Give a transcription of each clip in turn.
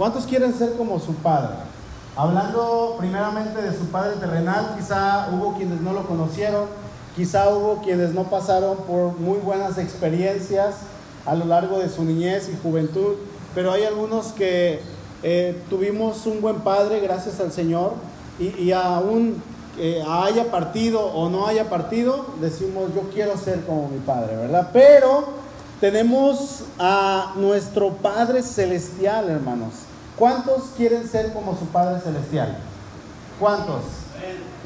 ¿Cuántos quieren ser como su padre? Hablando primeramente de su padre terrenal, quizá hubo quienes no lo conocieron, quizá hubo quienes no pasaron por muy buenas experiencias a lo largo de su niñez y juventud, pero hay algunos que eh, tuvimos un buen padre, gracias al Señor, y, aún eh, haya partido o no haya partido, decimos yo quiero ser como mi padre, ¿verdad? Pero tenemos a nuestro Padre Celestial, hermanos. ¿Cuántos quieren ser como su Padre Celestial? ¿Cuántos?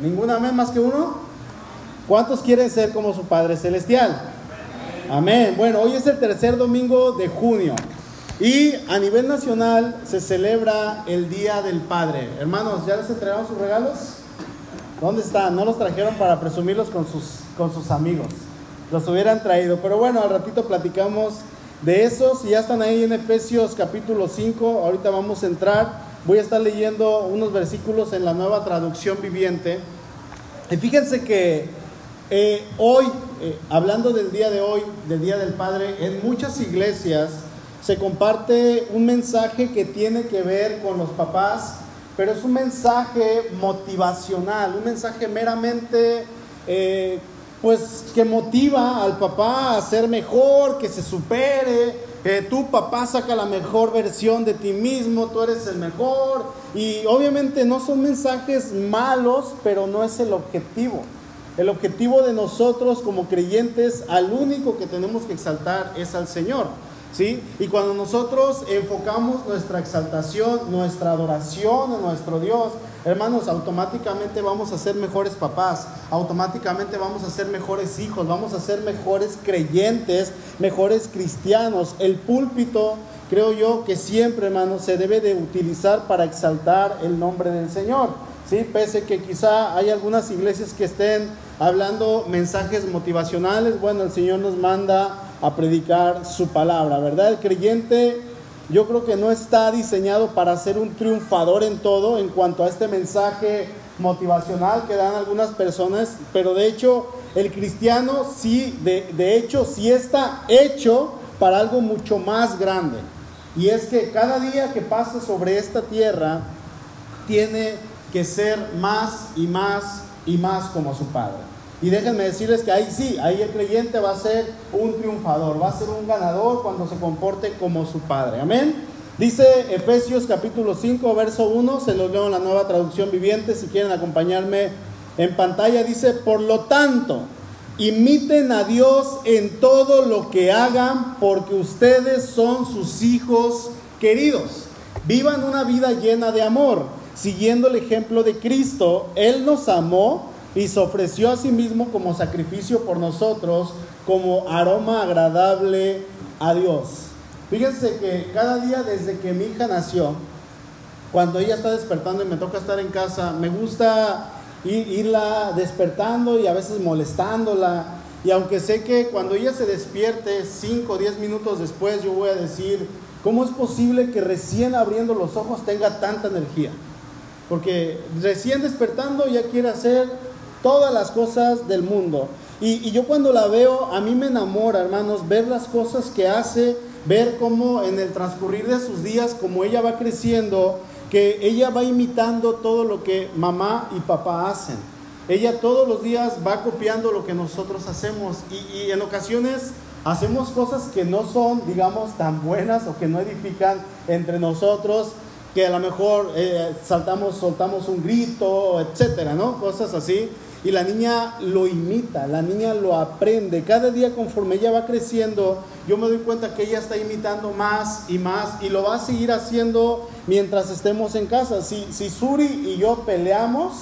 ¿Ninguna vez más que uno? ¿Cuántos quieren ser como su Padre Celestial? Amén. Bueno, hoy es el tercer domingo de junio y a nivel nacional se celebra el Día del Padre. Hermanos, ¿ya les entregaron sus regalos? ¿Dónde están? No los trajeron para presumirlos con sus, con sus amigos. Los hubieran traído. Pero bueno, al ratito platicamos de esos. Y ya están ahí en Efesios capítulo 5. Ahorita vamos a entrar. Voy a estar leyendo unos versículos en la nueva traducción viviente. Y fíjense que eh, hoy, eh, hablando del día de hoy, del Día del Padre, en muchas iglesias se comparte un mensaje que tiene que ver con los papás, pero es un mensaje motivacional, un mensaje meramente, eh, pues, que motiva al papá a ser mejor, que se supere, que tu papá saca la mejor versión de ti mismo, tú eres el mejor, y obviamente no son mensajes malos, pero no es el objetivo. El objetivo de nosotros como creyentes, al único que tenemos que exaltar es al Señor. ¿Sí? Y cuando nosotros enfocamos nuestra exaltación, nuestra adoración a nuestro Dios, hermanos, automáticamente vamos a ser mejores papás, automáticamente vamos a ser mejores hijos, vamos a ser mejores creyentes, mejores cristianos. El púlpito, creo yo, que siempre, hermanos, se debe de utilizar para exaltar el nombre del Señor. ¿Sí? Pese que quizá hay algunas iglesias que estén hablando mensajes motivacionales, bueno, el Señor nos manda a predicar su palabra, ¿verdad? El creyente yo creo que no está diseñado para ser un triunfador en todo en cuanto a este mensaje motivacional que dan algunas personas, pero de hecho el cristiano sí, de, de hecho sí está hecho para algo mucho más grande. Y es que cada día que pasa sobre esta tierra tiene que ser más y más y más como su Padre. Y déjenme decirles que ahí sí, ahí el creyente va a ser un triunfador, va a ser un ganador cuando se comporte como su Padre. Amén. Dice Efesios capítulo 5, verso 1, se los leo en la nueva traducción viviente, si quieren acompañarme en pantalla, dice, por lo tanto, imiten a Dios en todo lo que hagan, porque ustedes son sus hijos queridos. Vivan una vida llena de amor, siguiendo el ejemplo de Cristo. Él nos amó y se ofreció a sí mismo como sacrificio por nosotros, como aroma agradable a Dios. Fíjense que cada día desde que mi hija nació, cuando ella está despertando y me toca estar en casa, me gusta irla despertando y a veces molestándola. Y aunque sé que cuando ella se despierte 5 o 10 minutos después, yo voy a decir, ¿cómo es posible que recién abriendo los ojos tenga tanta energía? Porque recién despertando ya quiere hacer todas las cosas del mundo. Y, yo cuando la veo, a mí me enamora, hermanos, ver las cosas que hace, ver cómo en el transcurrir de sus días, como ella va creciendo, que ella va imitando todo lo que mamá y papá hacen. Ella todos los días va copiando lo que nosotros hacemos y, en ocasiones hacemos cosas que no son, digamos, tan buenas o que no edifican entre nosotros, que a lo mejor eh, saltamos, soltamos un grito, etcétera, ¿no? Cosas así y la niña lo imita, la niña lo aprende. Cada día conforme ella va creciendo, yo me doy cuenta que ella está imitando más y más y lo va a seguir haciendo mientras estemos en casa. Si, si Suri y yo peleamos,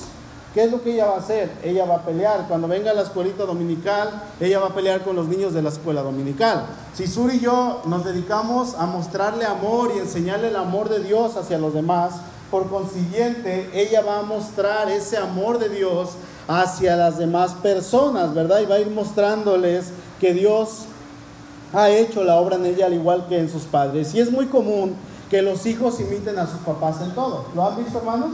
¿qué es lo que ella va a hacer? Ella va a pelear. Cuando venga a la escuelita dominical, ella va a pelear con los niños de la escuela dominical. Si Suri y yo nos dedicamos a mostrarle amor y enseñarle el amor de Dios hacia los demás, por consiguiente, ella va a mostrar ese amor de Dios hacia las demás personas, ¿verdad? Y va a ir mostrándoles que Dios ha hecho la obra en ella al igual que en sus padres. Y es muy común que los hijos imiten a sus papás en todo. ¿Lo han visto, hermanos?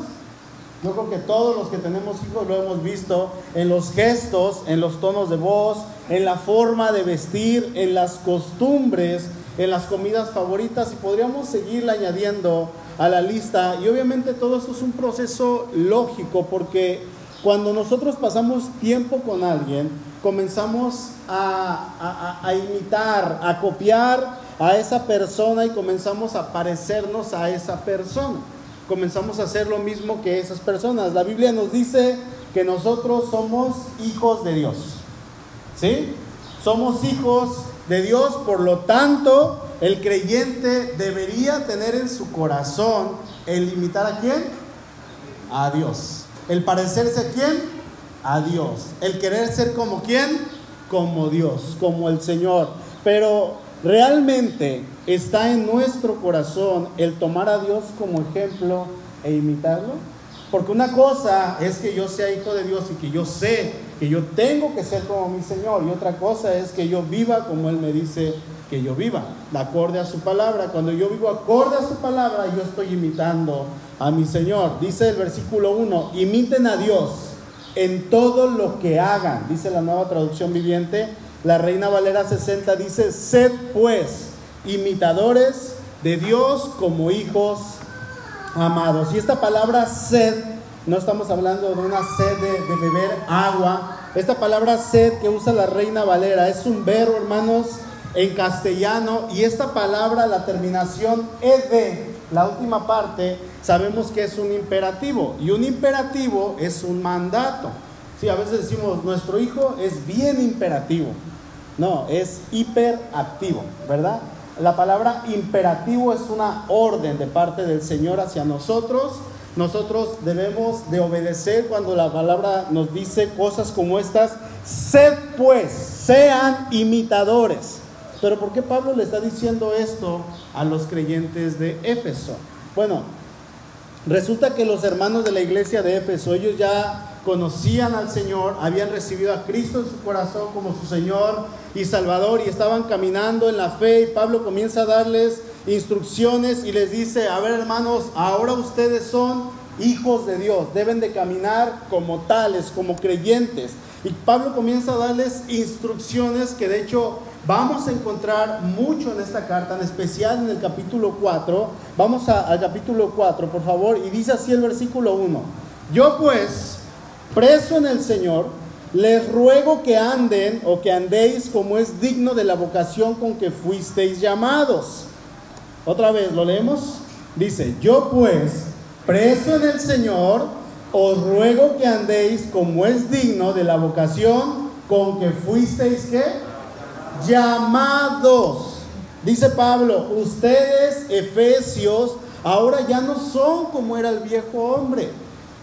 Yo creo que todos los que tenemos hijos lo hemos visto en los gestos, en los tonos de voz, en la forma de vestir, en las costumbres, en las comidas favoritas y podríamos seguir añadiendo a la lista y obviamente todo eso es un proceso lógico porque cuando nosotros pasamos tiempo con alguien, comenzamos a, imitar, a copiar a esa persona y comenzamos a parecernos a esa persona. Comenzamos a hacer lo mismo que esas personas. La Biblia nos dice que nosotros somos hijos de Dios. ¿Sí? Somos hijos de Dios, por lo tanto, el creyente debería tener en su corazón el imitar a quién? A Dios. El parecerse a quién? A Dios. El querer ser como quién? Como Dios, como el Señor. Pero realmente está en nuestro corazón el tomar a Dios como ejemplo e imitarlo. Porque una cosa es que yo sea hijo de Dios y que yo sé que yo tengo que ser como mi Señor. Y otra cosa es que yo viva como Él me dice que yo viva, de acorde a su palabra. Cuando yo vivo acorde a su palabra, yo estoy imitando a mi Señor. Dice el versículo 1, imiten a Dios en todo lo que hagan. Dice la nueva traducción viviente. La Reina Valera 60 dice, sed pues imitadores de Dios como hijos amados. Y esta palabra sed, no estamos hablando de una sed de, de beber agua. Esta palabra sed que usa la Reina Valera es un verbo, hermanos, en castellano. Y esta palabra, la terminación ed, la última parte, sabemos que es un imperativo. Y un imperativo es un mandato. Sí, a veces decimos, nuestro hijo es bien imperativo. No, es hiperactivo, ¿verdad? La palabra imperativo es una orden de parte del Señor hacia nosotros. Nosotros debemos de obedecer cuando la palabra nos dice cosas como estas. Sed pues, sean imitadores. Pero ¿por qué Pablo le está diciendo esto a los creyentes de Éfeso? Bueno, resulta que los hermanos de la iglesia de Éfeso, ellos ya conocían al Señor, habían recibido a Cristo en su corazón como su Señor y Salvador y estaban caminando en la fe y Pablo comienza a darles instrucciones y les dice, a ver hermanos, ahora ustedes son hijos de Dios, deben de caminar como tales, como creyentes. Y Pablo comienza a darles instrucciones que de hecho vamos a encontrar mucho en esta carta, en especial en el capítulo 4. Vamos al capítulo 4, por favor, y dice así el versículo 1. Yo pues preso en el Señor, les ruego que anden o que andéis como es digno de la vocación con que fuisteis llamados. Otra vez, ¿lo leemos? Dice, yo pues, preso en el Señor, os ruego que andéis como es digno de la vocación con que fuisteis ¿qué? llamados. Dice Pablo, ustedes, efesios, ahora ya no son como era el viejo hombre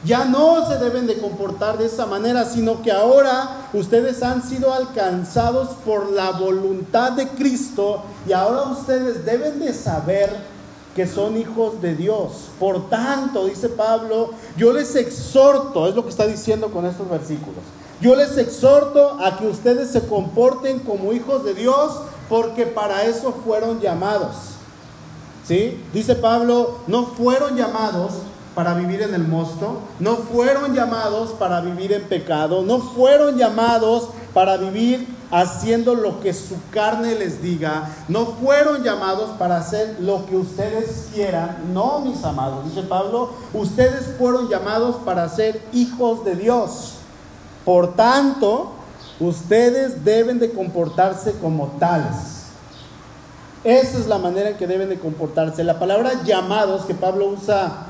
ya no se deben de comportar de esa manera, sino que ahora ustedes han sido alcanzados por la voluntad de Cristo y ahora ustedes deben de saber que son hijos de Dios. Por tanto, dice Pablo, yo les exhorto, es lo que está diciendo con estos versículos, yo les exhorto a que ustedes se comporten como hijos de Dios porque para eso fueron llamados. ¿Sí? Dice Pablo, no fueron llamados para vivir en el mosto, no fueron llamados para vivir en pecado, no fueron llamados para vivir haciendo lo que su carne les diga, no fueron llamados para hacer lo que ustedes quieran, no mis amados, dice Pablo, ustedes fueron llamados para ser hijos de Dios. Por tanto, ustedes deben de comportarse como tales. Esa es la manera en que deben de comportarse. La palabra llamados que Pablo usa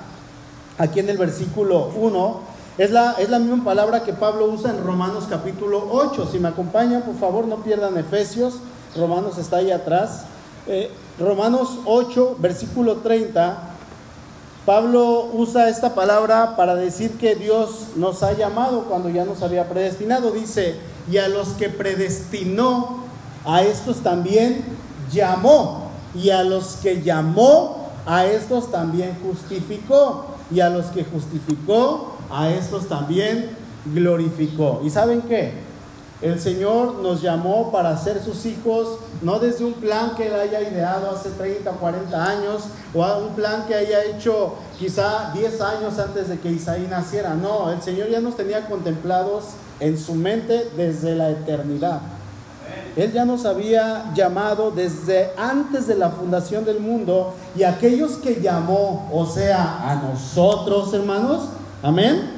aquí en el versículo 1, es la, es la misma palabra que Pablo usa en Romanos capítulo 8. Si me acompañan, por favor, no pierdan Efesios. Romanos está ahí atrás. Eh, Romanos 8, versículo 30. Pablo usa esta palabra para decir que Dios nos ha llamado cuando ya nos había predestinado. Dice, y a los que predestinó, a estos también llamó. Y a los que llamó, a estos también justificó y a los que justificó, a estos también glorificó. ¿Y saben qué? El Señor nos llamó para ser sus hijos, no desde un plan que Él haya ideado hace 30 o 40 años, o un plan que haya hecho quizá 10 años antes de que Isaí naciera. No, el Señor ya nos tenía contemplados en su mente desde la eternidad. Él ya nos había llamado desde antes de la fundación del mundo y aquellos que llamó, o sea, a nosotros, hermanos, amén,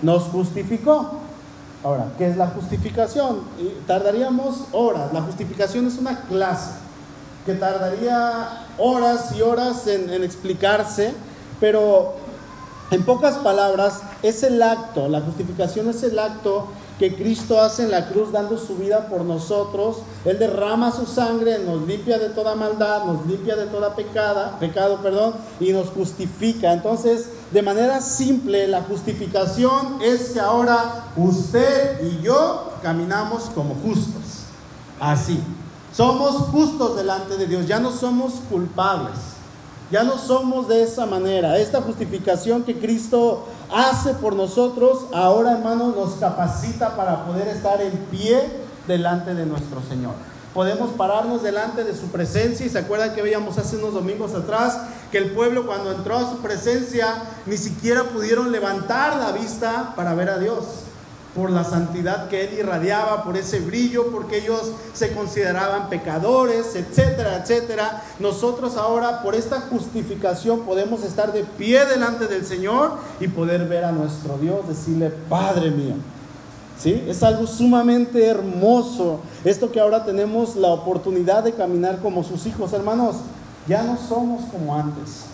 nos justificó. Ahora, ¿qué es la justificación? Tardaríamos horas. La justificación es una clase que tardaría horas y horas en, explicarse, pero en pocas palabras, es el acto, la justificación es el acto que Cristo hace en la cruz dando su vida por nosotros. Él derrama su sangre, nos limpia de toda maldad, nos limpia de toda pecada, pecado, perdón, y nos justifica. Entonces, de manera simple, la justificación es que ahora usted y yo caminamos como justos. Así. Somos justos delante de Dios, ya no somos culpables. Ya no somos de esa manera. Esta justificación que Cristo hace por nosotros, ahora hermanos, nos capacita para poder estar en pie delante de nuestro Señor. Podemos pararnos delante de su presencia y se acuerdan que veíamos hace unos domingos atrás que el pueblo cuando entró a su presencia ni siquiera pudieron levantar la vista para ver a Dios por la santidad que él irradiaba, por ese brillo, porque ellos se consideraban pecadores, etcétera, etcétera. Nosotros ahora por esta justificación podemos estar de pie delante del Señor y poder ver a nuestro Dios, decirle, Padre mío. Es algo sumamente hermoso esto que ahora tenemos la oportunidad de caminar como sus hijos, hermanos. Ya no somos como antes.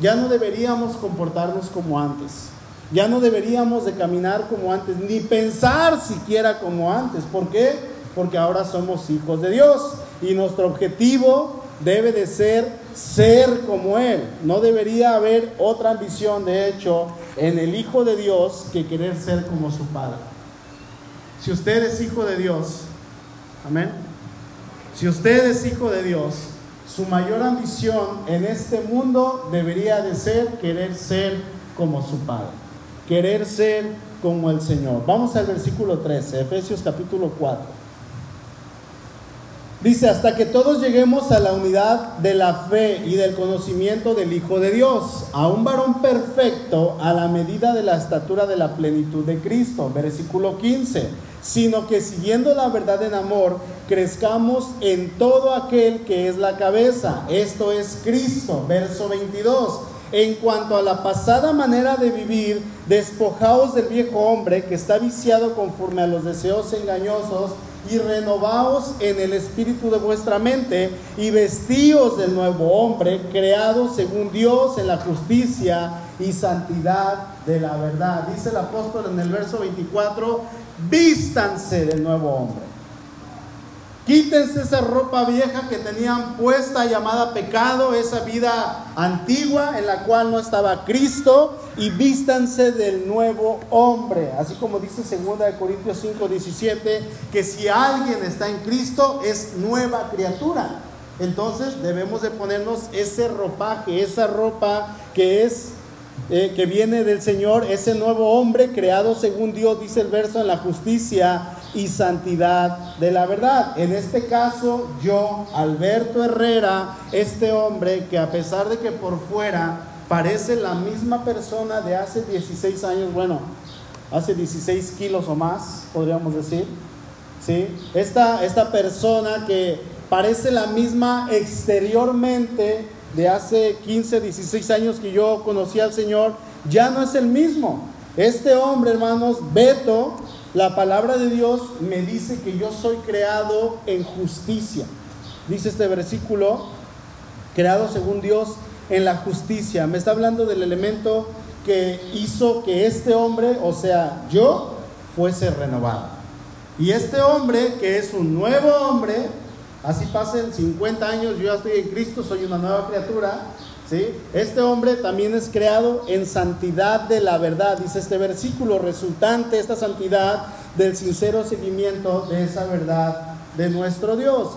Ya no deberíamos comportarnos como antes. Ya no deberíamos de caminar como antes, ni pensar siquiera como antes. ¿Por qué? Porque ahora somos hijos de Dios y nuestro objetivo debe de ser ser como Él. No debería haber otra ambición, de hecho, en el Hijo de Dios que querer ser como su Padre. Si usted es hijo de Dios, amén. Si usted es hijo de Dios, su mayor ambición en este mundo debería de ser querer ser como su Padre querer ser como el Señor. Vamos al versículo 13, Efesios capítulo 4. Dice, hasta que todos lleguemos a la unidad de la fe y del conocimiento del Hijo de Dios, a un varón perfecto a la medida de la estatura de la plenitud de Cristo. Versículo 15, sino que siguiendo la verdad en amor, crezcamos en todo aquel que es la cabeza, esto es Cristo. Verso 22 en cuanto a la pasada manera de vivir, despojaos del viejo hombre que está viciado conforme a los deseos engañosos y renovaos en el espíritu de vuestra mente y vestíos del nuevo hombre, creado según Dios en la justicia y santidad de la verdad. Dice el apóstol en el verso 24, vístanse del nuevo hombre Quítense esa ropa vieja que tenían puesta llamada pecado, esa vida antigua en la cual no estaba Cristo y vístanse del nuevo hombre. Así como dice 2 Corintios 5, 17, que si alguien está en Cristo es nueva criatura. Entonces debemos de ponernos ese ropaje, esa ropa que es eh, que viene del Señor, ese nuevo hombre creado según Dios, dice el verso, en la justicia y santidad de la verdad. En este caso, yo, Alberto Herrera, este hombre que a pesar de que por fuera parece la misma persona de hace 16 años, bueno, hace 16 kilos o más, podríamos decir, ¿sí? Esta, esta persona que parece la misma exteriormente de hace 15, 16 años que yo conocí al Señor, ya no es el mismo. Este hombre, hermanos, Beto, la palabra de Dios me dice que yo soy creado en justicia. Dice este versículo, creado según Dios en la justicia. Me está hablando del elemento que hizo que este hombre, o sea, yo, fuese renovado. Y este hombre, que es un nuevo hombre, así pasen 50 años, yo ya estoy en Cristo, soy una nueva criatura, este hombre también es creado en santidad de la verdad, dice este versículo, resultante esta santidad del sincero seguimiento de esa verdad de nuestro Dios.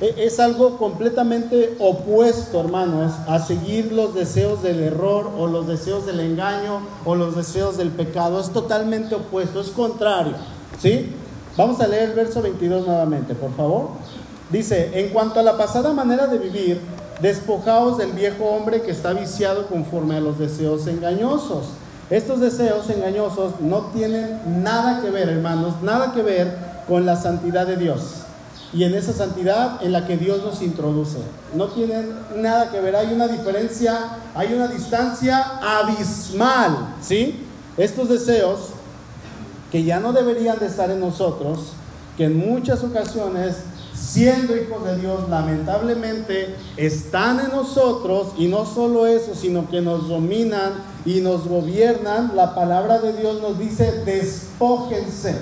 E, es algo completamente opuesto, hermanos, a seguir los deseos del error o los deseos del engaño o los deseos del pecado. Es totalmente opuesto, es contrario. ¿Sí? Vamos a leer el verso 22 nuevamente, por favor. Dice, en cuanto a la pasada manera de vivir, Despojaos del viejo hombre que está viciado conforme a los deseos engañosos. Estos deseos engañosos no tienen nada que ver, hermanos, nada que ver con la santidad de Dios. y en esa santidad en la que Dios nos introduce. No tienen nada que ver, hay una diferencia, hay una distancia abismal, ¿sí? Estos deseos que ya no deberían de estar en nosotros, que en muchas ocasiones, siendo hijos de Dios, lamentablemente están en nosotros y no solo eso, sino que nos dominan y nos gobiernan, la palabra de Dios nos dice, despójense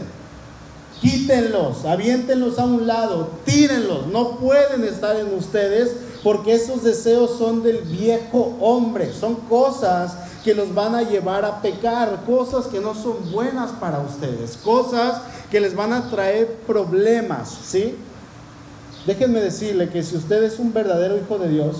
Quítenlos, aviéntenlos a un lado, tírenlos, no pueden estar en ustedes porque esos deseos son del viejo hombre, son cosas que los van a llevar a pecar, cosas que no son buenas para ustedes, cosas que les van a traer problemas, ¿sí? Déjenme decirle que si usted es un verdadero hijo de Dios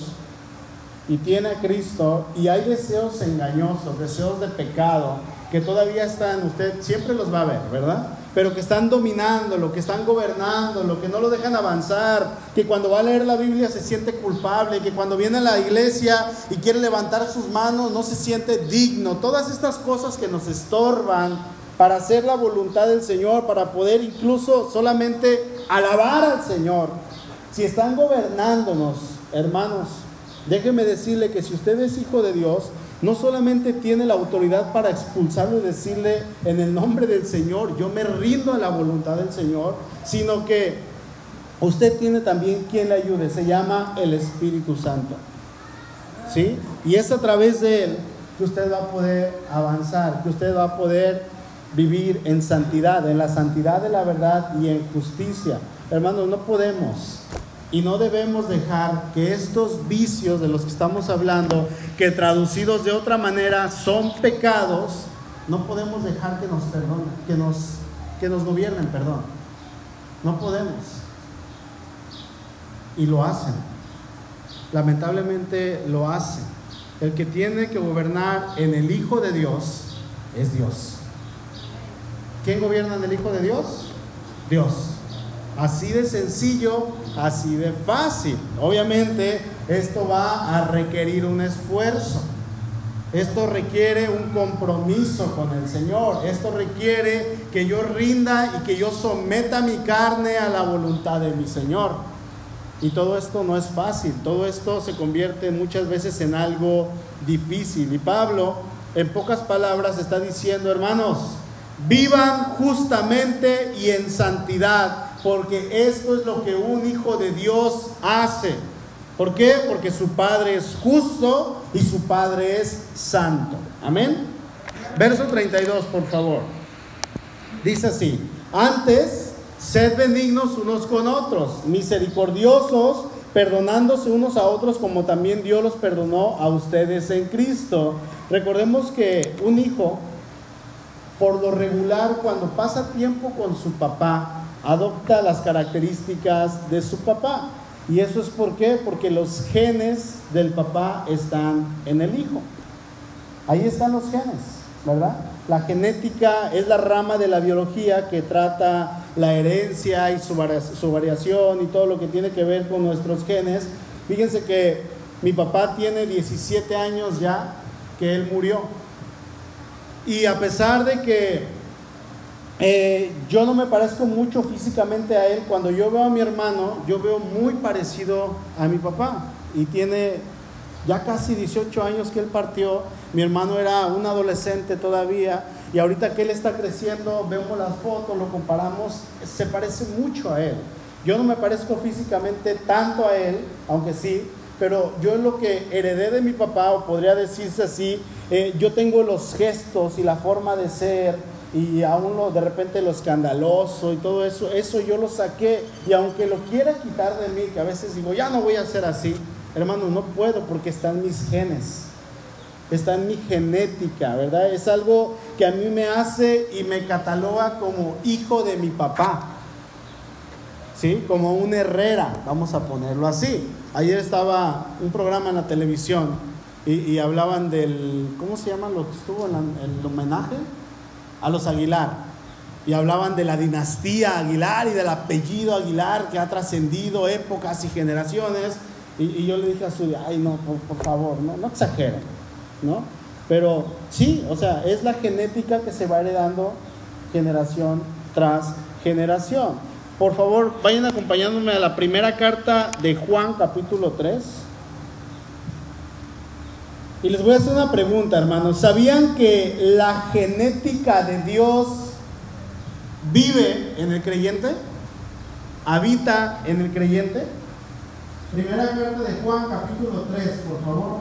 y tiene a Cristo y hay deseos engañosos, deseos de pecado que todavía están usted, siempre los va a ver, ¿verdad? pero que están dominando, lo que están gobernando, lo que no lo dejan avanzar, que cuando va a leer la Biblia se siente culpable, que cuando viene a la iglesia y quiere levantar sus manos no se siente digno. Todas estas cosas que nos estorban para hacer la voluntad del Señor, para poder incluso solamente alabar al Señor. Si están gobernándonos, hermanos, déjeme decirle que si usted es hijo de Dios, no solamente tiene la autoridad para expulsarlo y decirle en el nombre del Señor, yo me rindo a la voluntad del Señor, sino que usted tiene también quien le ayude, se llama el Espíritu Santo. ¿Sí? Y es a través de él que usted va a poder avanzar, que usted va a poder vivir en santidad, en la santidad de la verdad y en justicia. Hermanos, no podemos y no debemos dejar que estos vicios de los que estamos hablando, que traducidos de otra manera son pecados, no podemos dejar que nos perdonen, que nos, que nos gobiernen, perdón. No podemos. Y lo hacen. Lamentablemente lo hacen. El que tiene que gobernar en el Hijo de Dios es Dios. ¿Quién gobierna en el Hijo de Dios? Dios. Así de sencillo, así de fácil. Obviamente esto va a requerir un esfuerzo. Esto requiere un compromiso con el Señor. Esto requiere que yo rinda y que yo someta mi carne a la voluntad de mi Señor. Y todo esto no es fácil. Todo esto se convierte muchas veces en algo difícil. Y Pablo, en pocas palabras, está diciendo, hermanos, vivan justamente y en santidad porque esto es lo que un hijo de Dios hace. ¿Por qué? Porque su Padre es justo y su Padre es santo. Amén. Verso 32, por favor. Dice así, antes, sed benignos unos con otros, misericordiosos, perdonándose unos a otros como también Dios los perdonó a ustedes en Cristo. Recordemos que un hijo, por lo regular, cuando pasa tiempo con su papá, adopta las características de su papá. ¿Y eso es por qué? Porque los genes del papá están en el hijo. Ahí están los genes, ¿verdad? La genética es la rama de la biología que trata la herencia y su, variación y todo lo que tiene que ver con nuestros genes. Fíjense que mi papá tiene 17 años ya que él murió. Y a pesar de que eh, yo no me parezco mucho físicamente a él. Cuando yo veo a mi hermano, yo veo muy parecido a mi papá. Y tiene ya casi 18 años que él partió. Mi hermano era un adolescente todavía. Y ahorita que él está creciendo, vemos las fotos, lo comparamos, se parece mucho a él. Yo no me parezco físicamente tanto a él, aunque sí, pero yo lo que heredé de mi papá, o podría decirse así, eh, yo tengo los gestos y la forma de ser, y aún lo, de repente lo escandaloso y todo eso, eso yo lo saqué y aunque lo quiera quitar de mí, que a veces digo, ya no voy a ser así, hermano, no puedo porque están mis genes, está en mi genética, ¿verdad? Es algo que a mí me hace y me cataloga como hijo de mi papá, ¿sí? Como un Herrera, vamos a ponerlo así. Ayer estaba un programa en la televisión y, hablaban del, ¿cómo se llama lo que estuvo en el homenaje? A los Aguilar. Y hablaban de la dinastía Aguilar y del apellido Aguilar que ha trascendido épocas y generaciones. Y, yo le dije a su, ay no, por, favor, no, no exageren, ¿no? Pero sí, o sea, es la genética que se va heredando generación tras generación. por favor, vayan acompañándome a la primera carta de Juan, capítulo 3. Y les voy a hacer una pregunta, hermanos. ¿Sabían que la genética de Dios vive en el creyente? ¿Habita en el creyente? Primera carta de Juan, capítulo 3, por favor.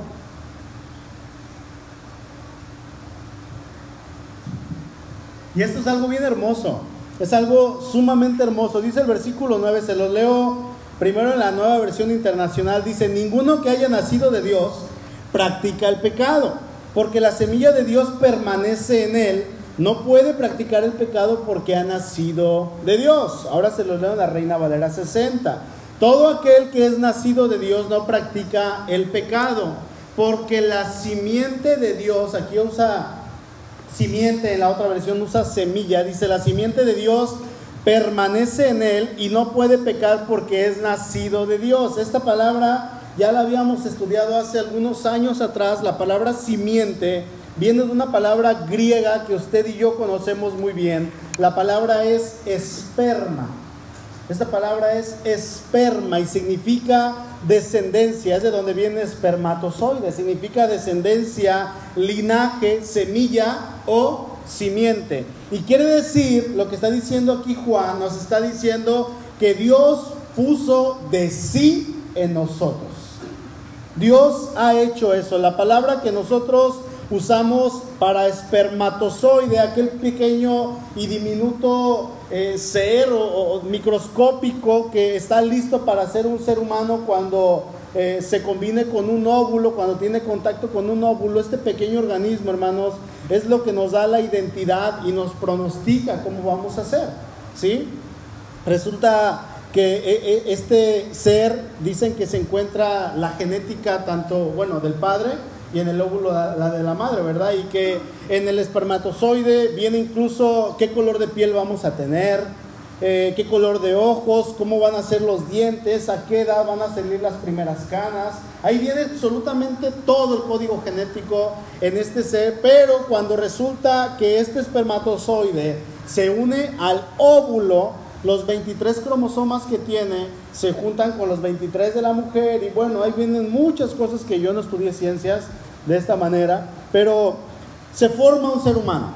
Y esto es algo bien hermoso. Es algo sumamente hermoso. Dice el versículo 9, se los leo primero en la nueva versión internacional. Dice, ninguno que haya nacido de Dios practica el pecado, porque la semilla de Dios permanece en él. No puede practicar el pecado porque ha nacido de Dios. Ahora se los leo en la Reina Valera 60. Todo aquel que es nacido de Dios no practica el pecado, porque la simiente de Dios, aquí usa simiente, en la otra versión usa semilla, dice la simiente de Dios permanece en él y no puede pecar porque es nacido de Dios. Esta palabra ya la habíamos estudiado hace algunos años atrás, la palabra simiente viene de una palabra griega que usted y yo conocemos muy bien. La palabra es esperma. Esta palabra es esperma y significa descendencia, es de donde viene espermatozoide, significa descendencia, linaje, semilla o simiente. Y quiere decir, lo que está diciendo aquí Juan, nos está diciendo que Dios puso de sí en nosotros. Dios ha hecho eso. La palabra que nosotros usamos para espermatozoide, aquel pequeño y diminuto eh, ser o, microscópico que está listo para ser un ser humano cuando eh, se combine con un óvulo, cuando tiene contacto con un óvulo, este pequeño organismo, hermanos, es lo que nos da la identidad y nos pronostica cómo vamos a ser, ¿sí? Resulta que eh, este ser, dicen que se encuentra la genética tanto, bueno, del padre, y en el óvulo la de la madre, ¿verdad? Y que en el espermatozoide viene incluso qué color de piel vamos a tener, eh, qué color de ojos, cómo van a ser los dientes, a qué edad van a salir las primeras canas. Ahí viene absolutamente todo el código genético en este ser, pero cuando resulta que este espermatozoide se une al óvulo, los 23 cromosomas que tiene se juntan con los 23 de la mujer y bueno, ahí vienen muchas cosas que yo no estudié ciencias de esta manera, pero se forma un ser humano.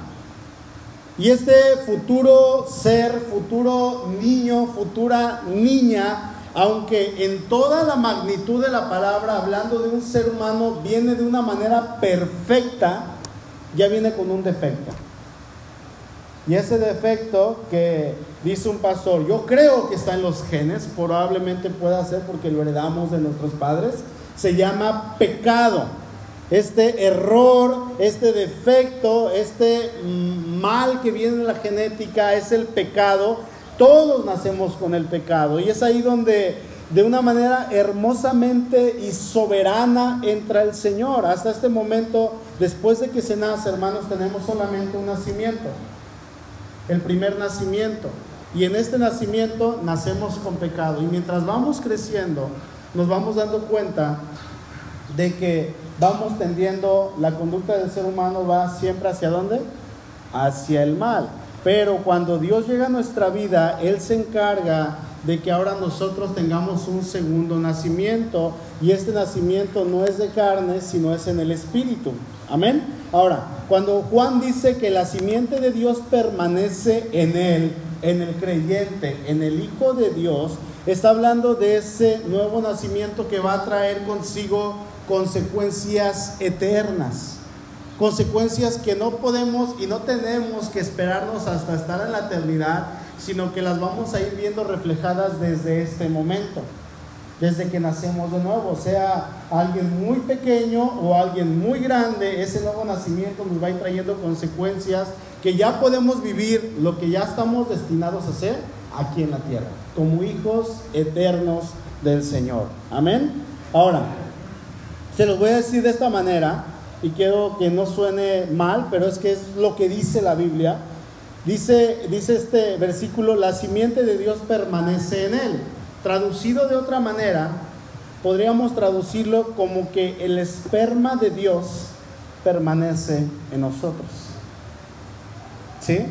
Y este futuro ser, futuro niño, futura niña, aunque en toda la magnitud de la palabra, hablando de un ser humano, viene de una manera perfecta, ya viene con un defecto. Y ese defecto que dice un pastor, yo creo que está en los genes, probablemente pueda ser porque lo heredamos de nuestros padres, se llama pecado. Este error, este defecto, este mal que viene en la genética es el pecado. Todos nacemos con el pecado y es ahí donde de una manera hermosamente y soberana entra el Señor. Hasta este momento, después de que se nace, hermanos, tenemos solamente un nacimiento el primer nacimiento. Y en este nacimiento nacemos con pecado. Y mientras vamos creciendo, nos vamos dando cuenta de que vamos tendiendo, la conducta del ser humano va siempre hacia dónde? Hacia el mal. Pero cuando Dios llega a nuestra vida, Él se encarga de que ahora nosotros tengamos un segundo nacimiento. Y este nacimiento no es de carne, sino es en el Espíritu. Amén. Ahora, cuando Juan dice que la simiente de Dios permanece en él, en el creyente, en el Hijo de Dios, está hablando de ese nuevo nacimiento que va a traer consigo consecuencias eternas. Consecuencias que no podemos y no tenemos que esperarnos hasta estar en la eternidad, sino que las vamos a ir viendo reflejadas desde este momento desde que nacemos de nuevo, sea alguien muy pequeño o alguien muy grande, ese nuevo nacimiento nos va a ir trayendo consecuencias que ya podemos vivir lo que ya estamos destinados a hacer aquí en la tierra, como hijos eternos del Señor. Amén. Ahora, se los voy a decir de esta manera y quiero que no suene mal, pero es que es lo que dice la Biblia. Dice, dice este versículo, la simiente de Dios permanece en él. Traducido de otra manera, podríamos traducirlo como que el esperma de Dios permanece en nosotros. ¿Sí?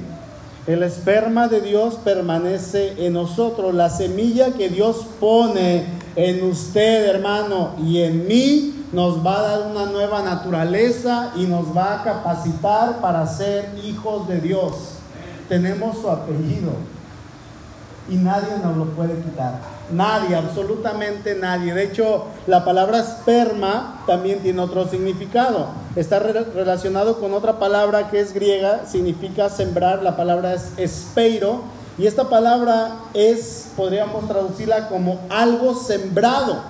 El esperma de Dios permanece en nosotros. La semilla que Dios pone en usted, hermano, y en mí, nos va a dar una nueva naturaleza y nos va a capacitar para ser hijos de Dios. Tenemos su apellido y nadie nos lo puede quitar. Nadie, absolutamente nadie. De hecho, la palabra esperma también tiene otro significado. Está relacionado con otra palabra que es griega, significa sembrar. La palabra es espeiro. Y esta palabra es, podríamos traducirla como algo sembrado.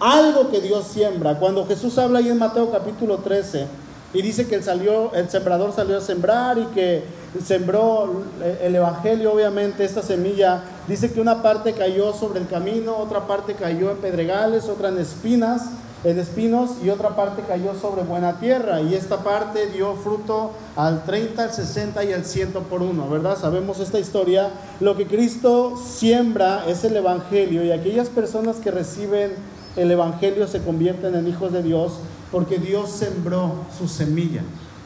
Algo que Dios siembra. Cuando Jesús habla ahí en Mateo capítulo 13 y dice que el, sembrador salió a sembrar y que sembró el Evangelio, obviamente, esta semilla. Dice que una parte cayó sobre el camino, otra parte cayó en pedregales, otra en espinas, en espinos y otra parte cayó sobre buena tierra. Y esta parte dio fruto al 30, al 60 y al 100 por uno, ¿verdad? Sabemos esta historia. Lo que Cristo siembra es el Evangelio y aquellas personas que reciben el Evangelio se convierten en hijos de Dios porque Dios sembró su semilla.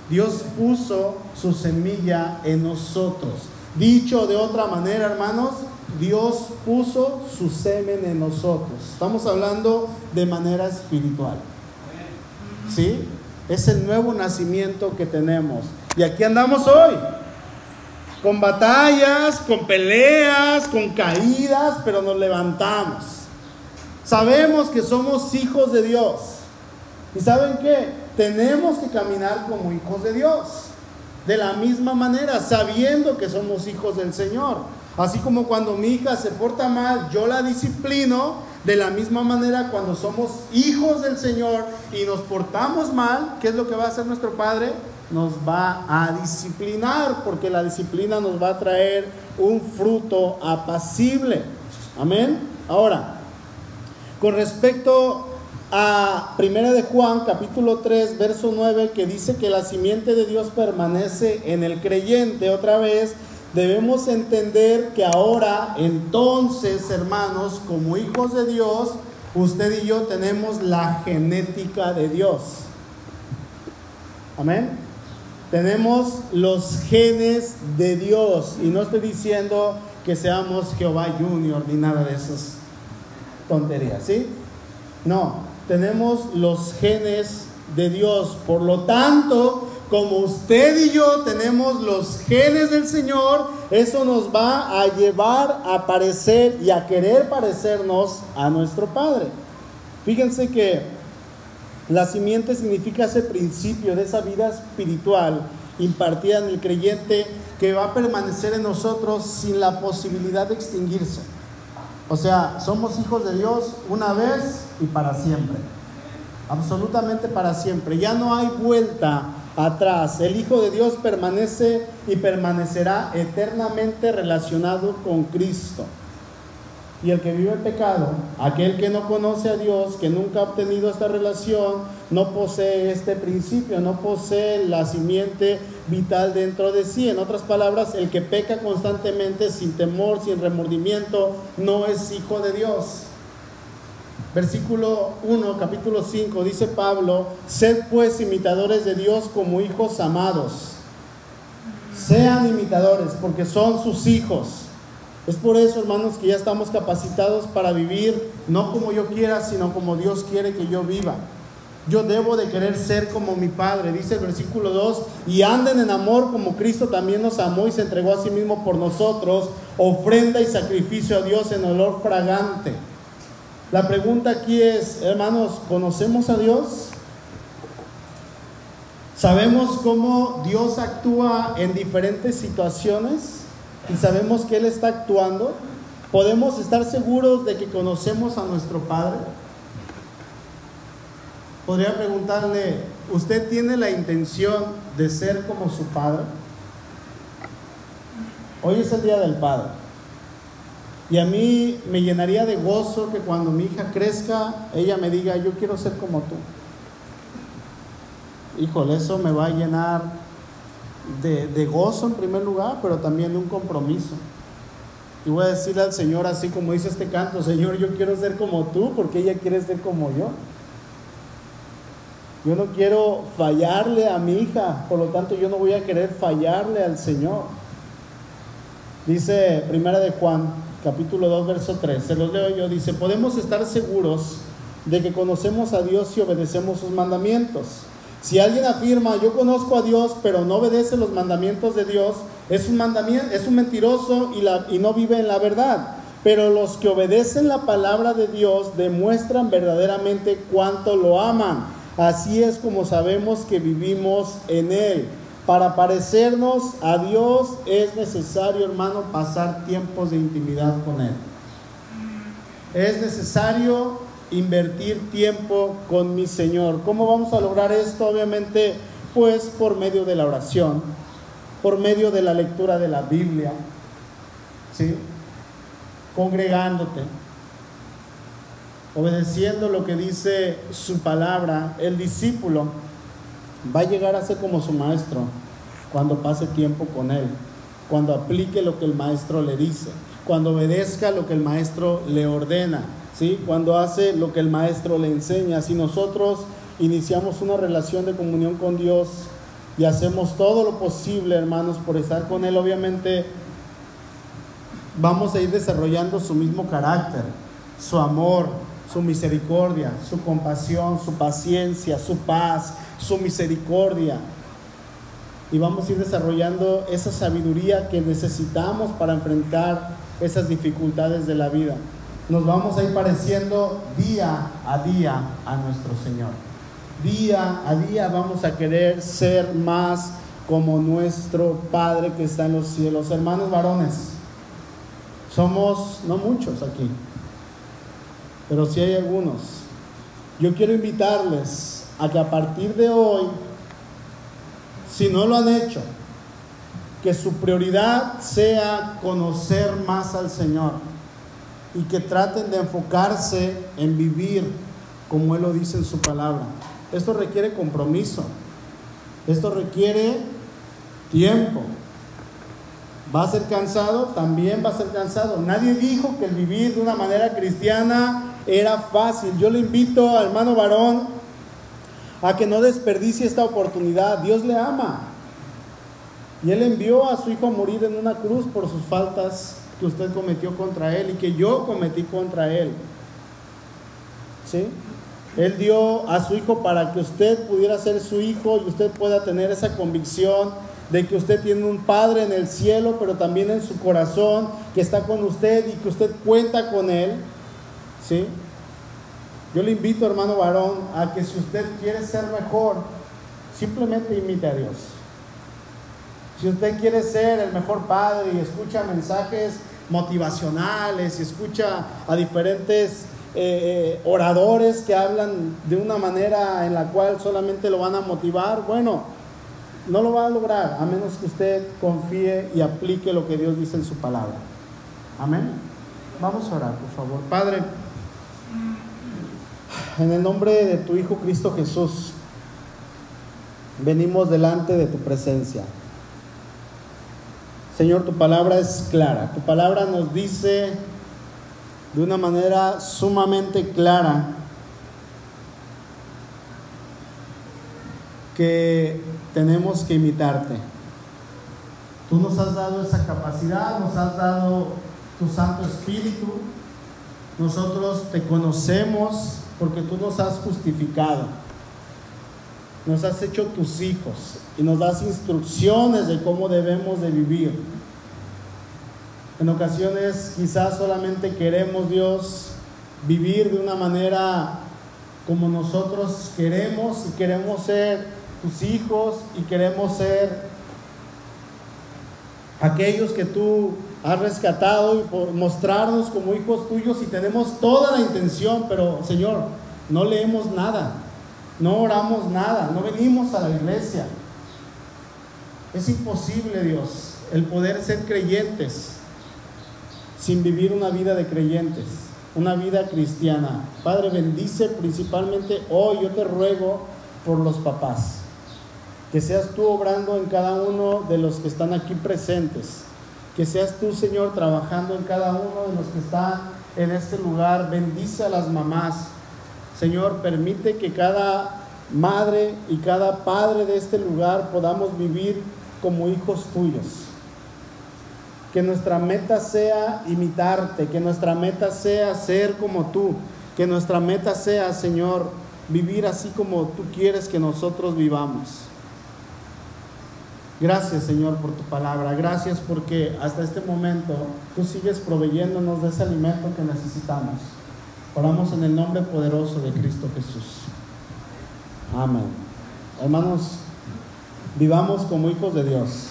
Dios puso su semilla en nosotros. Dicho de otra manera, hermanos, Dios puso su semen en nosotros. Estamos hablando de manera espiritual. ¿Sí? Es el nuevo nacimiento que tenemos. Y aquí andamos hoy. Con batallas, con peleas, con caídas, pero nos levantamos. Sabemos que somos hijos de Dios. ¿Y saben qué? tenemos que caminar como hijos de Dios. De la misma manera, sabiendo que somos hijos del Señor. Así como cuando mi hija se porta mal, yo la disciplino. De la misma manera, cuando somos hijos del Señor y nos portamos mal, ¿qué es lo que va a hacer nuestro Padre? Nos va a disciplinar, porque la disciplina nos va a traer un fruto apacible. Amén. Ahora, con respecto a Primera de Juan, capítulo 3, verso 9, que dice que la simiente de Dios permanece en el creyente. Otra vez, debemos entender que ahora, entonces, hermanos, como hijos de Dios, usted y yo tenemos la genética de Dios. Amén. Tenemos los genes de Dios. Y no estoy diciendo que seamos Jehová Junior ni nada de esas tonterías, ¿sí? No, tenemos los genes de Dios. Por lo tanto, como usted y yo tenemos los genes del Señor, eso nos va a llevar a parecer y a querer parecernos a nuestro Padre. Fíjense que la simiente significa ese principio de esa vida espiritual impartida en el creyente que va a permanecer en nosotros sin la posibilidad de extinguirse. O sea, somos hijos de Dios una vez y para siempre. Absolutamente para siempre. Ya no hay vuelta atrás. El Hijo de Dios permanece y permanecerá eternamente relacionado con Cristo. Y el que vive el pecado, aquel que no conoce a Dios, que nunca ha obtenido esta relación, no posee este principio, no posee la simiente vital dentro de sí. En otras palabras, el que peca constantemente sin temor, sin remordimiento, no es hijo de Dios. Versículo 1, capítulo 5, dice Pablo, sed pues imitadores de Dios como hijos amados. Sean imitadores porque son sus hijos. Es por eso, hermanos, que ya estamos capacitados para vivir no como yo quiera, sino como Dios quiere que yo viva. Yo debo de querer ser como mi Padre, dice el versículo 2, y anden en amor como Cristo también nos amó y se entregó a sí mismo por nosotros, ofrenda y sacrificio a Dios en olor fragante. La pregunta aquí es, hermanos, ¿conocemos a Dios? ¿Sabemos cómo Dios actúa en diferentes situaciones? Y sabemos que Él está actuando, podemos estar seguros de que conocemos a nuestro Padre. Podría preguntarle, ¿usted tiene la intención de ser como su Padre? Hoy es el Día del Padre. Y a mí me llenaría de gozo que cuando mi hija crezca, ella me diga, yo quiero ser como tú. Híjole, eso me va a llenar de, gozo en primer lugar, pero también de un compromiso. Y voy a decirle al Señor, así como dice este canto, Señor, yo quiero ser como tú, porque ella quiere ser como yo. Yo no quiero fallarle a mi hija, por lo tanto yo no voy a querer fallarle al Señor. Dice Primera de Juan, capítulo 2, verso 3, se los leo yo, dice, podemos estar seguros de que conocemos a Dios y obedecemos sus mandamientos. Si alguien afirma, yo conozco a Dios, pero no obedece los mandamientos de Dios, es un mandamiento, es un mentiroso y, la, y no vive en la verdad. Pero los que obedecen la palabra de Dios demuestran verdaderamente cuánto lo aman. Así es como sabemos que vivimos en Él. Para parecernos a Dios es necesario, hermano, pasar tiempos de intimidad con Él. Es necesario invertir tiempo con mi Señor. ¿Cómo vamos a lograr esto? Obviamente, pues por medio de la oración, por medio de la lectura de la Biblia, ¿sí? Congregándote, obedeciendo lo que dice su palabra, el discípulo va a llegar a ser como su maestro cuando pase tiempo con él, cuando aplique lo que el maestro le dice, cuando obedezca lo que el maestro le ordena, ¿sí? cuando hace lo que el maestro le enseña. Si nosotros iniciamos una relación de comunión con Dios y hacemos todo lo posible, hermanos, por estar con Él, obviamente vamos a ir desarrollando su mismo carácter, su amor, su misericordia, su compasión, su paciencia, su paz, su misericordia. Y vamos a ir desarrollando esa sabiduría que necesitamos para enfrentar esas dificultades de la vida. Nos vamos a ir pareciendo día a día a nuestro Señor. Día a día vamos a querer ser más como nuestro Padre que está en los cielos. Hermanos varones, somos no muchos aquí, pero sí hay algunos. Yo quiero invitarles a que a partir de hoy, si no lo han hecho, que su prioridad sea conocer más al Señor y que traten de enfocarse en vivir como Él lo dice en su palabra. Esto requiere compromiso, esto requiere tiempo. ¿Va a ser cansado? También va a ser cansado. Nadie dijo que el vivir de una manera cristiana era fácil. Yo le invito al hermano varón a que no desperdicie esta oportunidad. Dios le ama. Y Él envió a su hijo a morir en una cruz por sus faltas que usted cometió contra Él y que yo cometí contra Él. ¿Sí? Él dio a su hijo para que usted pudiera ser su hijo y usted pueda tener esa convicción de que usted tiene un Padre en el cielo, pero también en su corazón, que está con usted y que usted cuenta con Él. ¿Sí? Yo le invito, hermano varón, a que si usted quiere ser mejor, simplemente imite a Dios. Si usted quiere ser el mejor padre y escucha mensajes motivacionales y escucha a diferentes eh, eh, oradores que hablan de una manera en la cual solamente lo van a motivar, bueno, no lo va a lograr a menos que usted confíe y aplique lo que Dios dice en su palabra. Amén. Vamos a orar, por favor. Padre, en el nombre de tu Hijo Cristo Jesús, venimos delante de tu presencia. Señor, tu palabra es clara. Tu palabra nos dice de una manera sumamente clara que tenemos que imitarte. Tú nos has dado esa capacidad, nos has dado tu Santo Espíritu. Nosotros te conocemos porque tú nos has justificado. Nos has hecho tus hijos y nos das instrucciones de cómo debemos de vivir. En ocasiones quizás solamente queremos Dios vivir de una manera como nosotros queremos y queremos ser tus hijos y queremos ser aquellos que tú has rescatado y por mostrarnos como hijos tuyos y tenemos toda la intención, pero Señor, no leemos nada, no oramos nada, no venimos a la iglesia. Es imposible, Dios, el poder ser creyentes sin vivir una vida de creyentes, una vida cristiana. Padre, bendice principalmente hoy, yo te ruego por los papás que seas tú obrando en cada uno de los que están aquí presentes, que seas tú, Señor, trabajando en cada uno de los que están en este lugar. Bendice a las mamás. Señor, permite que cada madre y cada padre de este lugar podamos vivir como hijos tuyos. Que nuestra meta sea imitarte, que nuestra meta sea ser como tú, que nuestra meta sea, Señor, vivir así como tú quieres que nosotros vivamos. Gracias, Señor, por tu palabra. Gracias porque hasta este momento tú sigues proveyéndonos de ese alimento que necesitamos. Oramos en el nombre poderoso de Cristo Jesús. Amén. Hermanos, vivamos como hijos de Dios.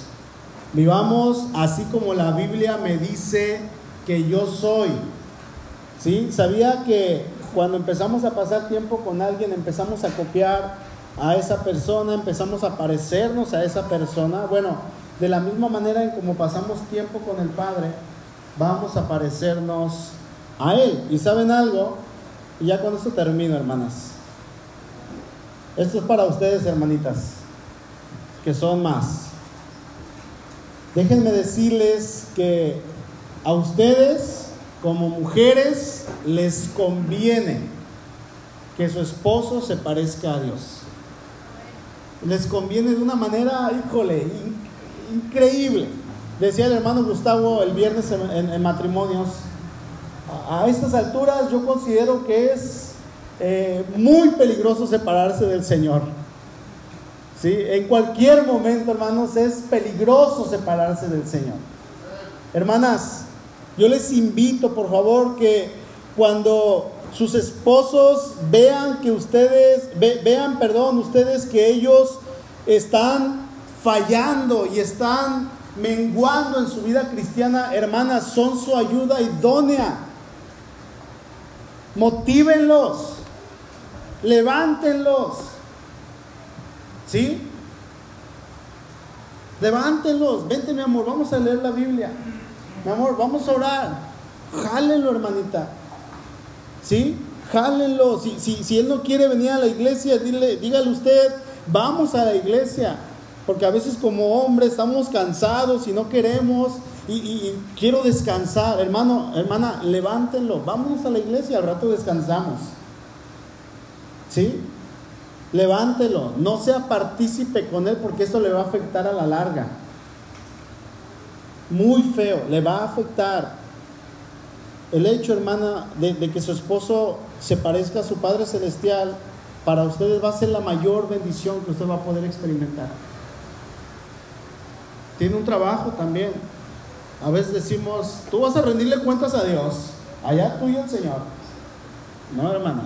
Vivamos así como la Biblia me dice que yo soy. ¿Sí? Sabía que cuando empezamos a pasar tiempo con alguien, empezamos a copiar a esa persona, empezamos a parecernos a esa persona. Bueno, de la misma manera en como pasamos tiempo con el Padre, vamos a parecernos a Él. ¿Y saben algo? Y ya con esto termino, hermanas. Esto es para ustedes, hermanitas, que son más. Déjenme decirles que a ustedes, como mujeres, les conviene que su esposo se parezca a Dios. Les conviene de una manera, híjole, increíble. Decía el hermano Gustavo el viernes en, matrimonios, a, estas alturas yo considero que es eh, muy peligroso separarse del Señor. ¿Sí? En cualquier momento, hermanos, es peligroso separarse del Señor. Hermanas, yo les invito, por favor, que cuando sus esposos vean que ustedes, vean, perdón, ustedes que ellos están fallando y están menguando en su vida cristiana, hermanas, son su ayuda idónea. Motívenlos, levántenlos, ¿sí? Levántenlos, vente mi amor, vamos a leer la Biblia. Mi amor, vamos a orar. Jálenlo, hermanita. ¿Sí? Jálenlo. Si, si, si él no quiere venir a la iglesia, dile, dígale usted, vamos a la iglesia. Porque a veces como hombres estamos cansados y no queremos y, quiero descansar. Hermano, hermana, levántenlo. Vámonos a la iglesia, al rato descansamos. ¿Sí? Levántelo. No sea partícipe con él porque eso le va a afectar a la larga. Muy feo, le va a afectar. El hecho, hermana, de, que su esposo se parezca a su Padre Celestial, para ustedes va a ser la mayor bendición que usted va a poder experimentar. Tiene un trabajo también. A veces decimos, tú vas a rendirle cuentas a Dios, allá tú y el Señor. No, hermana,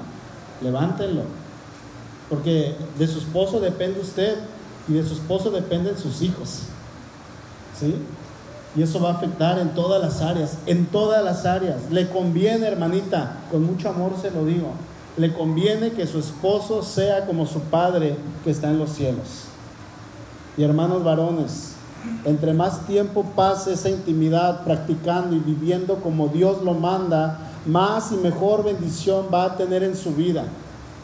levántenlo. Porque de su esposo depende usted y de su esposo dependen sus hijos. ¿Sí? Y eso va a afectar en todas las áreas, en todas las áreas. Le conviene, hermanita, con mucho amor se lo digo, le conviene que su esposo sea como su padre que está en los cielos. Y hermanos varones, entre más tiempo pase esa intimidad practicando y viviendo como Dios lo manda, más y mejor bendición va a tener en su vida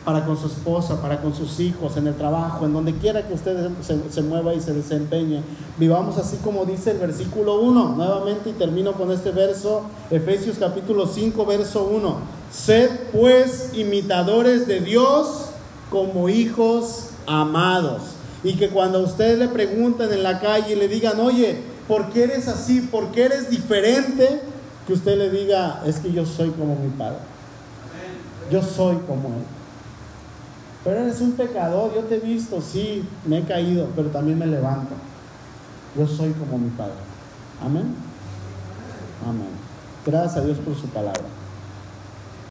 para con su esposa, para con sus hijos, en el trabajo, en donde quiera que usted se, mueva y se desempeñe. Vivamos así como dice el versículo 1, nuevamente y termino con este verso, Efesios capítulo 5, verso 1. Sed pues imitadores de Dios como hijos amados. Y que cuando a usted le pregunten en la calle y le digan, oye, ¿por qué eres así? ¿Por qué eres diferente? Que usted le diga, es que yo soy como mi padre. Yo soy como él. Pero eres un pecador, yo te he visto, sí, me he caído, pero también me levanto. Yo soy como mi Padre. Amén. Amén. Gracias a Dios por su palabra.